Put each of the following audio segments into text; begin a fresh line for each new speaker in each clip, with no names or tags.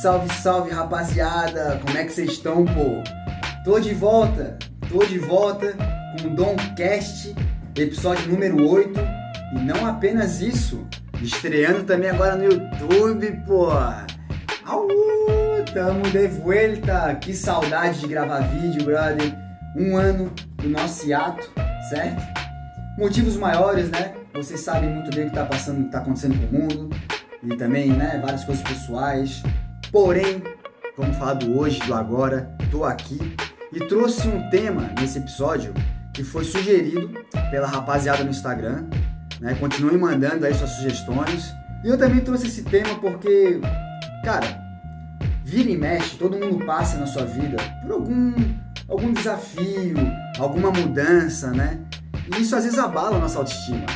Salve, salve rapaziada! Como é que vocês estão, pô? Tô de volta, tô de volta com o Domcast, episódio número 8. E não apenas isso, estreando também agora no YouTube, pô! Au! Tamo de volta! Que saudade de gravar vídeo, brother! Um ano do nosso hiato, certo? Motivos maiores, né? Vocês sabem muito bem o que tá passando, o que tá acontecendo com o mundo e também, né, várias coisas pessoais. Porém, vamos falar do hoje, do agora. Tô aqui e trouxe um tema nesse episódio que foi sugerido pela rapaziada no Instagram. Né? Continue mandando aí suas sugestões. E eu também trouxe esse tema porque, cara, vira e mexe, todo mundo passa na sua vida por algum, algum desafio, alguma mudança, né? E isso às vezes abala a nossa autoestima,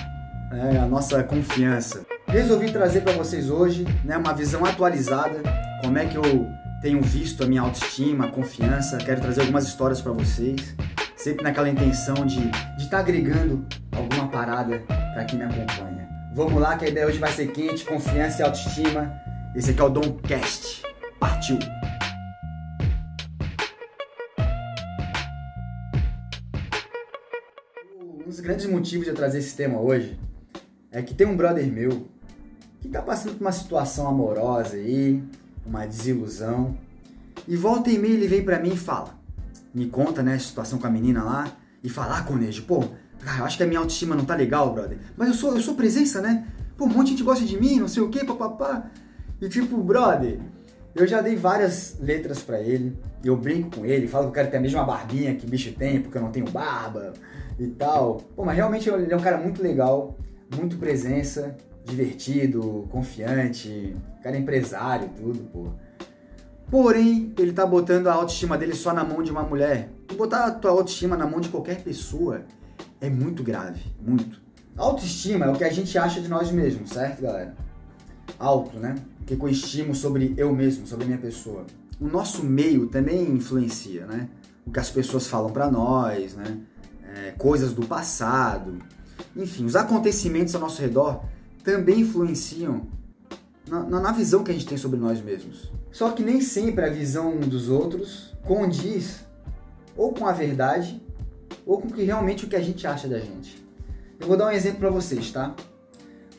né? a nossa confiança. Resolvi trazer para vocês hoje né, uma visão atualizada, como é que eu tenho visto a minha autoestima, a confiança. Quero trazer algumas histórias para vocês, sempre naquela intenção de estar tá agregando alguma parada para quem me acompanha. Vamos lá, que a ideia hoje vai ser quente, confiança e autoestima. Esse aqui é o Domcast. Partiu! Um dos grandes motivos de eu trazer esse tema hoje é que tem um brother meu que tá passando por uma situação amorosa aí, uma desilusão. E volta e meia ele vem pra mim e fala, me conta, né, a situação com a menina lá, e fala, ah, Conejo, pô, cara, eu acho que a minha autoestima não tá legal, brother. Mas eu sou, eu sou presença, né? Pô, um monte de gente gosta de mim, não sei o que, papapá. E tipo, brother, eu já dei várias letras para ele, eu brinco com ele, falo que eu quero ter a mesma barbinha que bicho tem, porque eu não tenho barba e tal. Pô, mas realmente ele é um cara muito legal, muito presença, divertido, confiante, cara empresário, tudo, pô. Porém, ele tá botando a autoestima dele só na mão de uma mulher. Tu botar a tua autoestima na mão de qualquer pessoa é muito grave, muito. Autoestima é o que a gente acha de nós mesmos, certo, galera? Alto, né? O que eu estimo sobre eu mesmo, sobre a minha pessoa. O nosso meio também influencia, né? O que as pessoas falam para nós, né? É, coisas do passado. Enfim, os acontecimentos ao nosso redor também influenciam na, na, visão que a gente tem sobre nós mesmos. Só que nem sempre a visão dos outros condiz ou com a verdade ou com que realmente o que a gente acha da gente. Eu vou dar um exemplo para vocês, tá?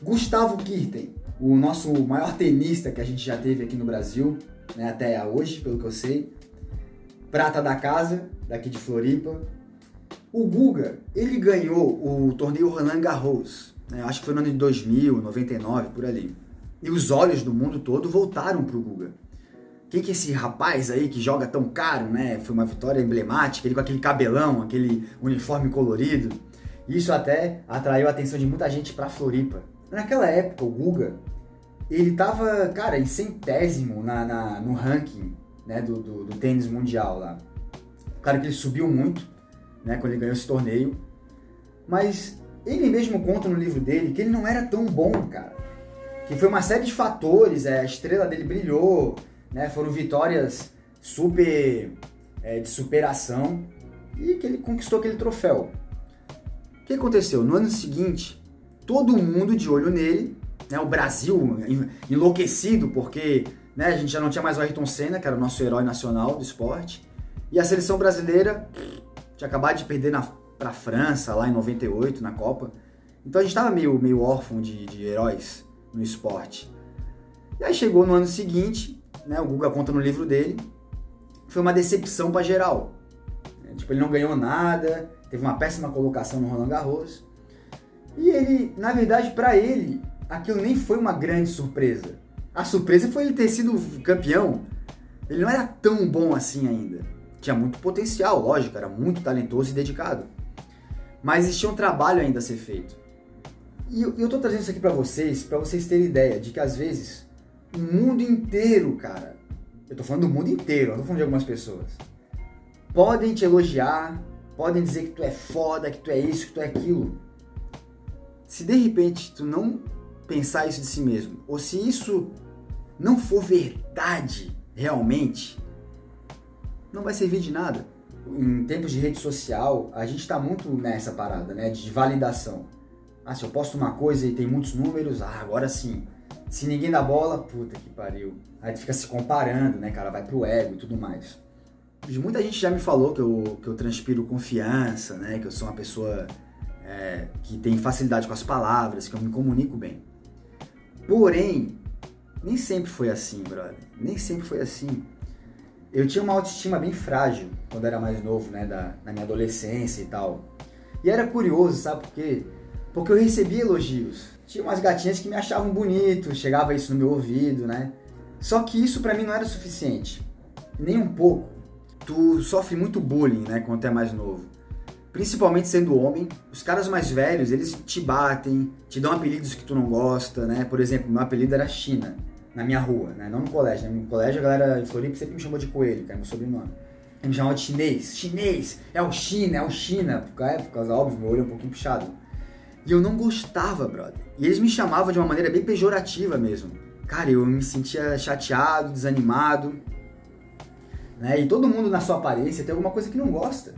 Gustavo Kirten, o nosso maior tenista que a gente já teve aqui no Brasil, né, até hoje, pelo que eu sei, prata da casa, daqui de Floripa. O Guga, ele ganhou o torneio Roland Garros né? acho que foi no ano de 2000, 99, por ali. E os olhos do mundo todo voltaram para o Guga. Quem que é esse rapaz aí que joga tão caro, né? Foi uma vitória emblemática, ele com aquele cabelão, aquele uniforme colorido. Isso até atraiu a atenção de muita gente para Floripa. Naquela época, o Guga, ele tava, cara, em centésimo na, na no ranking né, do, do, do, tênis mundial lá. Claro que ele subiu muito, né, quando ele ganhou esse torneio. Mas ele mesmo conta no livro dele que ele não era tão bom, cara. Que foi uma série de fatores, é, a estrela dele brilhou, né? Foram vitórias super é, de superação e que ele conquistou aquele troféu. O que aconteceu? No ano seguinte, todo mundo de olho nele, né? O Brasil enlouquecido porque né, a gente já não tinha mais o Ayrton Senna, que era o nosso herói nacional do esporte, e a seleção brasileira tinha acabado de perder para a França lá em 98 na Copa. Então a gente estava meio, meio órfão de, de heróis no esporte. E aí chegou no ano seguinte, né, o Guga conta no livro dele, foi uma decepção para geral. É, tipo, ele não ganhou nada, teve uma péssima colocação no Roland Garros. E ele, na verdade, para ele, aquilo nem foi uma grande surpresa. A surpresa foi ele ter sido campeão. Ele não era tão bom assim ainda. Tinha muito potencial, lógico, era muito talentoso e dedicado mas existia um trabalho ainda a ser feito. E eu, estou trazendo isso aqui para vocês, para vocês terem ideia de que às vezes o mundo inteiro, cara, eu estou falando do mundo inteiro, não tô falando de algumas pessoas, podem te elogiar, podem dizer que tu é foda, que tu é isso, que tu é aquilo. Se de repente tu não pensar isso de si mesmo, ou se isso não for verdade realmente, não vai servir de nada em tempos de rede social, a gente está muito nessa parada, né? De validação. Ah, se eu posto uma coisa e tem muitos números, ah, agora sim. Se ninguém dá bola, puta que pariu. Aí tu fica se comparando, né, cara? Vai pro ego e tudo mais. Muita gente já me falou que eu, que eu transpiro confiança, né? Que eu sou uma pessoa é, que tem facilidade com as palavras, que eu me comunico bem. Porém, nem sempre foi assim, brother. Nem sempre foi assim. Eu tinha uma autoestima bem frágil quando era mais novo, né? Da, na minha adolescência e tal. E era curioso, sabe por quê? Porque eu recebia elogios. Tinha umas gatinhas que me achavam bonito, chegava isso no meu ouvido, né? Só que isso para mim não era suficiente. Nem um pouco. Tu sofre muito bullying, né, quando tu é mais novo. Principalmente sendo homem, os caras mais velhos, eles te batem, te dão apelidos que tu não gosta, né? Por exemplo, meu apelido era China, na minha rua, né? Não no colégio. No colégio a galera de Floripa sempre me chamou de Coelho, que é meu sobrenome. Ele me chamava de chinês. Chinês! É o China, é o China. Por causa, por causa óbvio, meu olho é um pouquinho puxado. E eu não gostava, brother. E eles me chamavam de uma maneira bem pejorativa mesmo. Cara, eu me sentia chateado, desanimado. Né? E todo mundo na sua aparência tem alguma coisa que não gosta.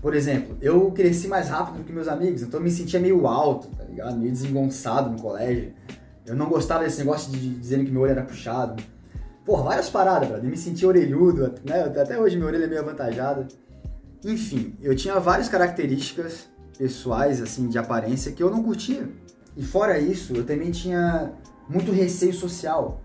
Por exemplo, eu cresci mais rápido do que meus amigos, então eu me sentia meio alto, tá ligado? Meio desengonçado no colégio. Eu não gostava desse negócio de dizendo que meu olho era puxado. Pô, várias paradas, brother. Eu me sentia orelhudo, né? Até hoje minha orelha é meio avantajada. Enfim, eu tinha várias características pessoais, assim, de aparência que eu não curtia. E fora isso, eu também tinha muito receio social.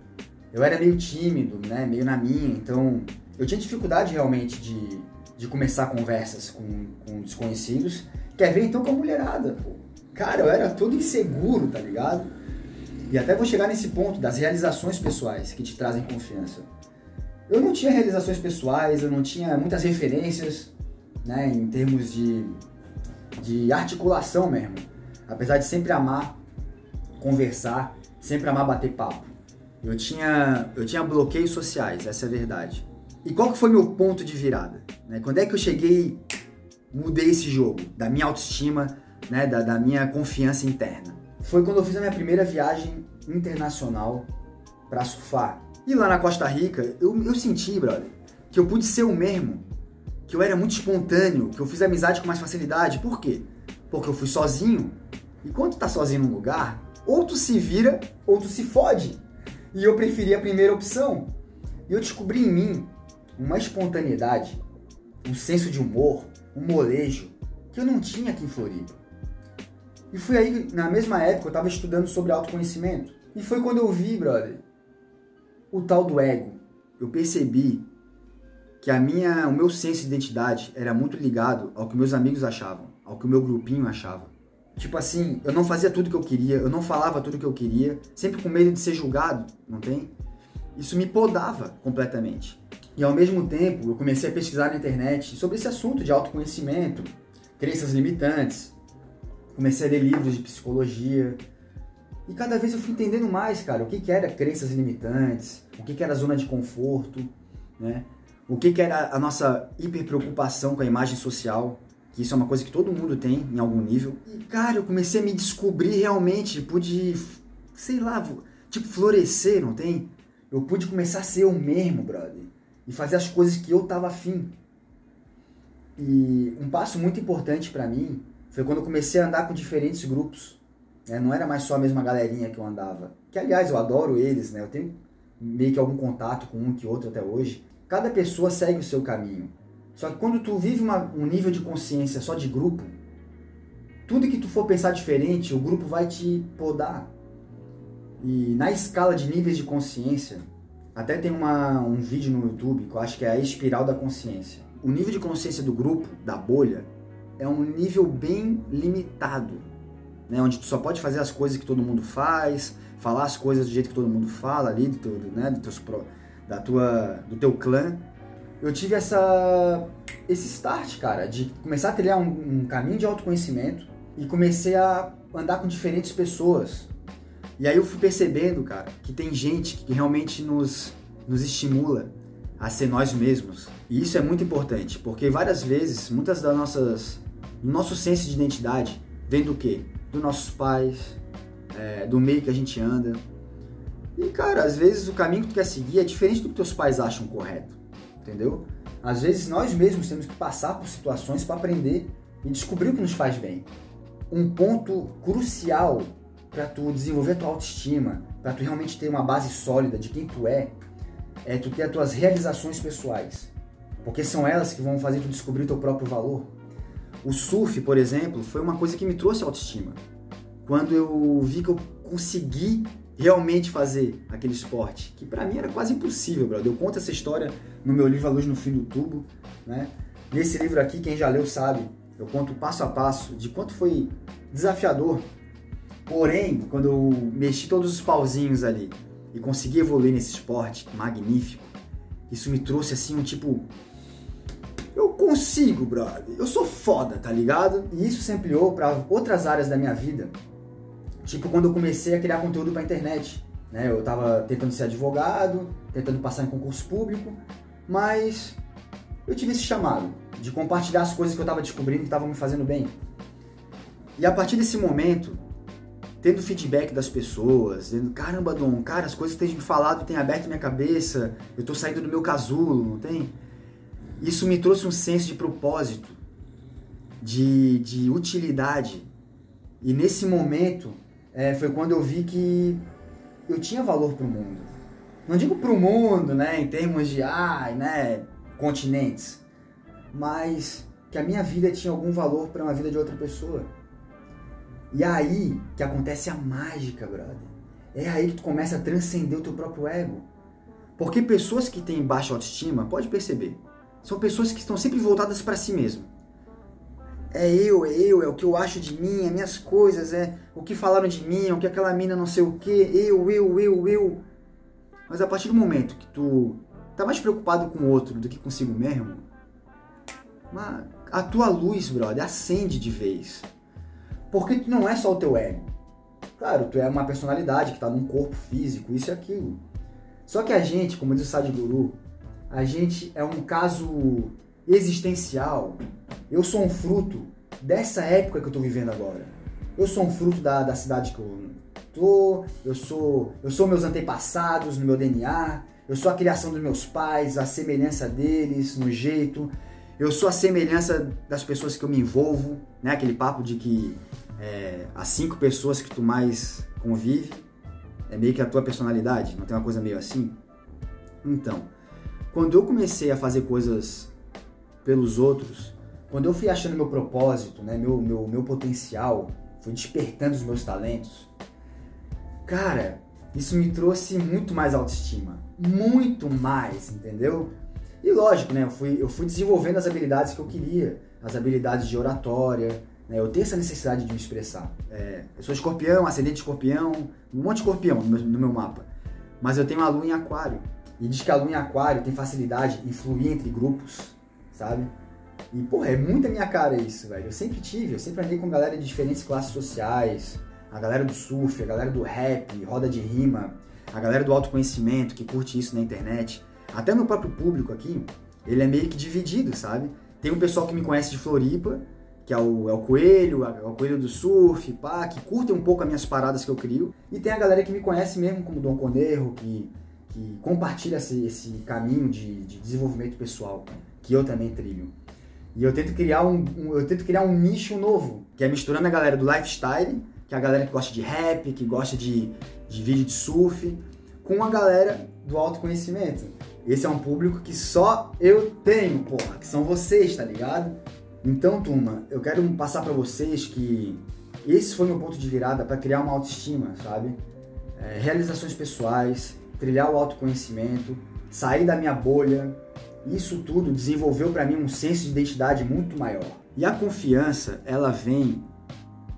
Eu era meio tímido, né? Meio na minha, então eu tinha dificuldade realmente de, de começar conversas com, com desconhecidos. Quer ver então com a mulherada, pô. Cara, eu era todo inseguro, tá ligado? E até vou chegar nesse ponto das realizações pessoais que te trazem confiança. Eu não tinha realizações pessoais, eu não tinha muitas referências, né, em termos de, de articulação mesmo. Apesar de sempre amar conversar, sempre amar bater papo. Eu tinha, eu tinha bloqueios sociais, essa é a verdade. E qual que foi meu ponto de virada? Né? Quando é que eu cheguei, mudei esse jogo, da minha autoestima, né? da, da minha confiança interna? Foi quando eu fiz a minha primeira viagem internacional para surfar. E lá na Costa Rica, eu, eu senti, brother, que eu pude ser o mesmo, que eu era muito espontâneo, que eu fiz amizade com mais facilidade. Por quê? Porque eu fui sozinho. E quando tu tá sozinho num lugar, ou tu se vira, ou tu se fode. E eu preferi a primeira opção. E eu descobri em mim uma espontaneidade, um senso de humor, um molejo que eu não tinha aqui em Floripa. E foi aí, na mesma época, eu estava estudando sobre autoconhecimento. E foi quando eu vi, brother, o tal do ego. Eu percebi que a minha, o meu senso de identidade era muito ligado ao que meus amigos achavam, ao que o meu grupinho achava. Tipo assim, eu não fazia tudo que eu queria, eu não falava tudo que eu queria, sempre com medo de ser julgado, não tem? Isso me podava completamente. E ao mesmo tempo, eu comecei a pesquisar na internet sobre esse assunto de autoconhecimento, crenças limitantes. Comecei a ler livros de psicologia. E cada vez eu fui entendendo mais, cara, o que, que era crenças limitantes, o que, que era zona de conforto, né? O que, que era a nossa hiperpreocupação com a imagem social, que isso é uma coisa que todo mundo tem em algum nível. E, cara, eu comecei a me descobrir realmente, pude, sei lá, tipo, florescer, não tem? Eu pude começar a ser eu mesmo, brother e fazer as coisas que eu tava afim. E um passo muito importante para mim foi quando eu comecei a andar com diferentes grupos. Né? Não era mais só a mesma galerinha que eu andava. Que, aliás, eu adoro eles, né? Eu tenho meio que algum contato com um que outro até hoje. Cada pessoa segue o seu caminho. Só que quando tu vive uma, um nível de consciência só de grupo, tudo que tu for pensar diferente, o grupo vai te podar. E na escala de níveis de consciência, até tem uma, um vídeo no YouTube que eu acho que é a espiral da consciência. O nível de consciência do grupo, da bolha, é um nível bem limitado, né? onde tu só pode fazer as coisas que todo mundo faz, falar as coisas do jeito que todo mundo fala ali, do teu, né? do, teus, da tua, do teu clã. Eu tive essa, esse start, cara, de começar a trilhar um, um caminho de autoconhecimento e comecei a andar com diferentes pessoas, e aí eu fui percebendo, cara, que tem gente que realmente nos, nos estimula a ser nós mesmos. E isso é muito importante, porque várias vezes, muitas das nossas. Nosso senso de identidade vem do quê? Dos nossos pais, é, do meio que a gente anda. E, cara, às vezes o caminho que tu quer seguir é diferente do que teus pais acham correto, entendeu? Às vezes nós mesmos temos que passar por situações para aprender e descobrir o que nos faz bem. Um ponto crucial para tu desenvolver a tua autoestima, para tu realmente ter uma base sólida de quem tu é, é tu ter as tuas realizações pessoais. Porque são elas que vão fazer tu descobrir o teu próprio valor. O surf, por exemplo, foi uma coisa que me trouxe autoestima. Quando eu vi que eu consegui realmente fazer aquele esporte, que para mim era quase impossível, brother. Eu conto essa história no meu livro A Luz no Fim do Tubo, né? Nesse livro aqui, quem já leu sabe, eu conto passo a passo de quanto foi desafiador. Porém, quando eu mexi todos os pauzinhos ali e consegui evoluir nesse esporte magnífico, isso me trouxe assim um tipo. Eu consigo, brother. Eu sou foda, tá ligado? E isso se ampliou para outras áreas da minha vida. Tipo quando eu comecei a criar conteúdo pra internet. Né? Eu tava tentando ser advogado, tentando passar em concurso público, mas eu tive esse chamado de compartilhar as coisas que eu estava descobrindo que estavam me fazendo bem. E a partir desse momento, tendo feedback das pessoas, dizendo, caramba, Dom, cara, as coisas que tem me falado têm aberto minha cabeça, eu tô saindo do meu casulo, não tem? Isso me trouxe um senso de propósito, de, de utilidade. E nesse momento, é, foi quando eu vi que eu tinha valor para o mundo. Não digo para o mundo, né, em termos de, ah, né, continentes, mas que a minha vida tinha algum valor para uma vida de outra pessoa. E é aí que acontece a mágica, brother. É aí que tu começa a transcender o teu próprio ego. Porque pessoas que têm baixa autoestima, pode perceber, são pessoas que estão sempre voltadas para si mesmo. É eu, é eu, é o que eu acho de mim, é minhas coisas, é o que falaram de mim, é o que aquela mina não sei o que, eu, eu, eu, eu. Mas a partir do momento que tu tá mais preocupado com o outro do que consigo mesmo, a tua luz, brother, acende de vez. Porque tu não é só o teu ego. Claro, tu é uma personalidade que está num corpo físico, isso e aquilo. Só que a gente, como diz o Sadhguru, a gente é um caso existencial. Eu sou um fruto dessa época que eu estou vivendo agora. Eu sou um fruto da, da cidade que eu tô, eu sou, eu sou meus antepassados no meu DNA, eu sou a criação dos meus pais, a semelhança deles no jeito. Eu sou a semelhança das pessoas que eu me envolvo, né? Aquele papo de que é, as cinco pessoas que tu mais convive é meio que a tua personalidade, não tem uma coisa meio assim? Então, quando eu comecei a fazer coisas pelos outros, quando eu fui achando meu propósito, né, meu, meu, meu potencial, fui despertando os meus talentos, cara, isso me trouxe muito mais autoestima. Muito mais, entendeu? E lógico, né? Eu fui, eu fui desenvolvendo as habilidades que eu queria, as habilidades de oratória. Né? Eu tenho essa necessidade de me expressar. É, eu sou escorpião, ascendente escorpião, um monte de escorpião no meu, no meu mapa. Mas eu tenho a lua em aquário. E diz que a lua em aquário tem facilidade em fluir entre grupos, sabe? E, porra, é muito a minha cara isso, velho. Eu sempre tive, eu sempre andei com galera de diferentes classes sociais. A galera do surf, a galera do rap, roda de rima, a galera do autoconhecimento que curte isso na internet. Até meu próprio público aqui, ele é meio que dividido, sabe? Tem um pessoal que me conhece de Floripa, que é o, é o Coelho, é o Coelho do Surf, pá, que curtem um pouco as minhas paradas que eu crio. E tem a galera que me conhece mesmo como Dom Conerro, que, que compartilha esse, esse caminho de, de desenvolvimento pessoal, que eu também trilho. E eu tento criar um, um, eu tento criar um nicho novo, que é misturando a galera do lifestyle, que é a galera que gosta de rap, que gosta de, de vídeo de surf, com a galera do autoconhecimento. Esse é um público que só eu tenho, porra, que são vocês, tá ligado? Então, turma, eu quero passar para vocês que esse foi meu ponto de virada para criar uma autoestima, sabe? É, realizações pessoais, trilhar o autoconhecimento, sair da minha bolha. Isso tudo desenvolveu para mim um senso de identidade muito maior. E a confiança, ela vem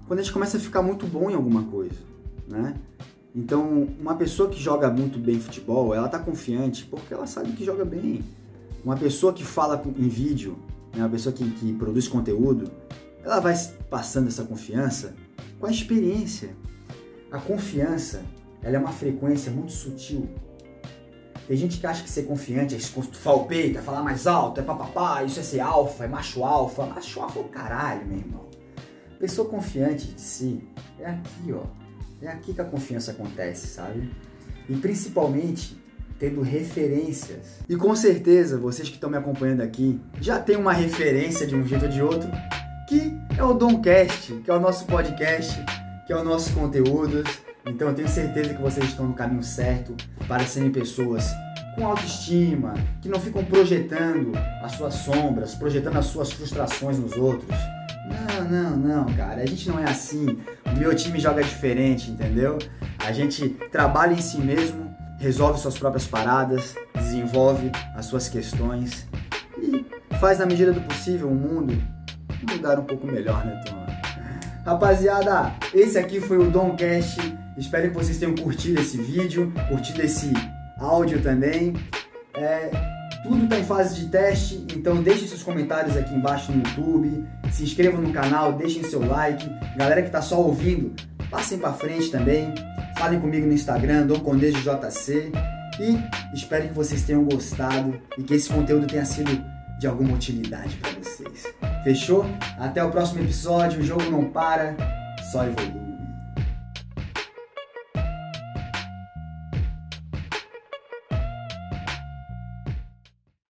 quando a gente começa a ficar muito bom em alguma coisa, né? Então, uma pessoa que joga muito bem futebol, ela tá confiante porque ela sabe que joga bem. Uma pessoa que fala em vídeo, né, uma pessoa que, que produz conteúdo, ela vai passando essa confiança com a experiência. A confiança, ela é uma frequência muito sutil. Tem gente que acha que ser confiante é estufar o peito, é falar mais alto, é papapá, isso é ser alfa, é macho alfa. Macho alfa é o caralho, meu irmão. Pessoa confiante de si é aqui, ó é aqui que a confiança acontece, sabe? E principalmente tendo referências. E com certeza, vocês que estão me acompanhando aqui já tem uma referência de um jeito ou de outro, que é o Domcast, que é o nosso podcast, que é o nosso conteúdo. Então eu tenho certeza que vocês estão no caminho certo para serem pessoas com autoestima, que não ficam projetando as suas sombras, projetando as suas frustrações nos outros. Não, não, não, cara. A gente não é assim. O meu time joga diferente, entendeu? A gente trabalha em si mesmo, resolve suas próprias paradas, desenvolve as suas questões e faz na medida do possível o mundo um lugar um pouco melhor, né, turma? Rapaziada, esse aqui foi o Domcast. Espero que vocês tenham curtido esse vídeo, curtido esse áudio também. É, tudo está em fase de teste, então deixem seus comentários aqui embaixo no YouTube, se inscrevam no canal, deixem seu like. Galera que está só ouvindo, passem para frente também. Falem comigo no Instagram, Dom JC. E espero que vocês tenham gostado e que esse conteúdo tenha sido de alguma utilidade para vocês. Fechou? Até o próximo episódio. O jogo não para, só evolui.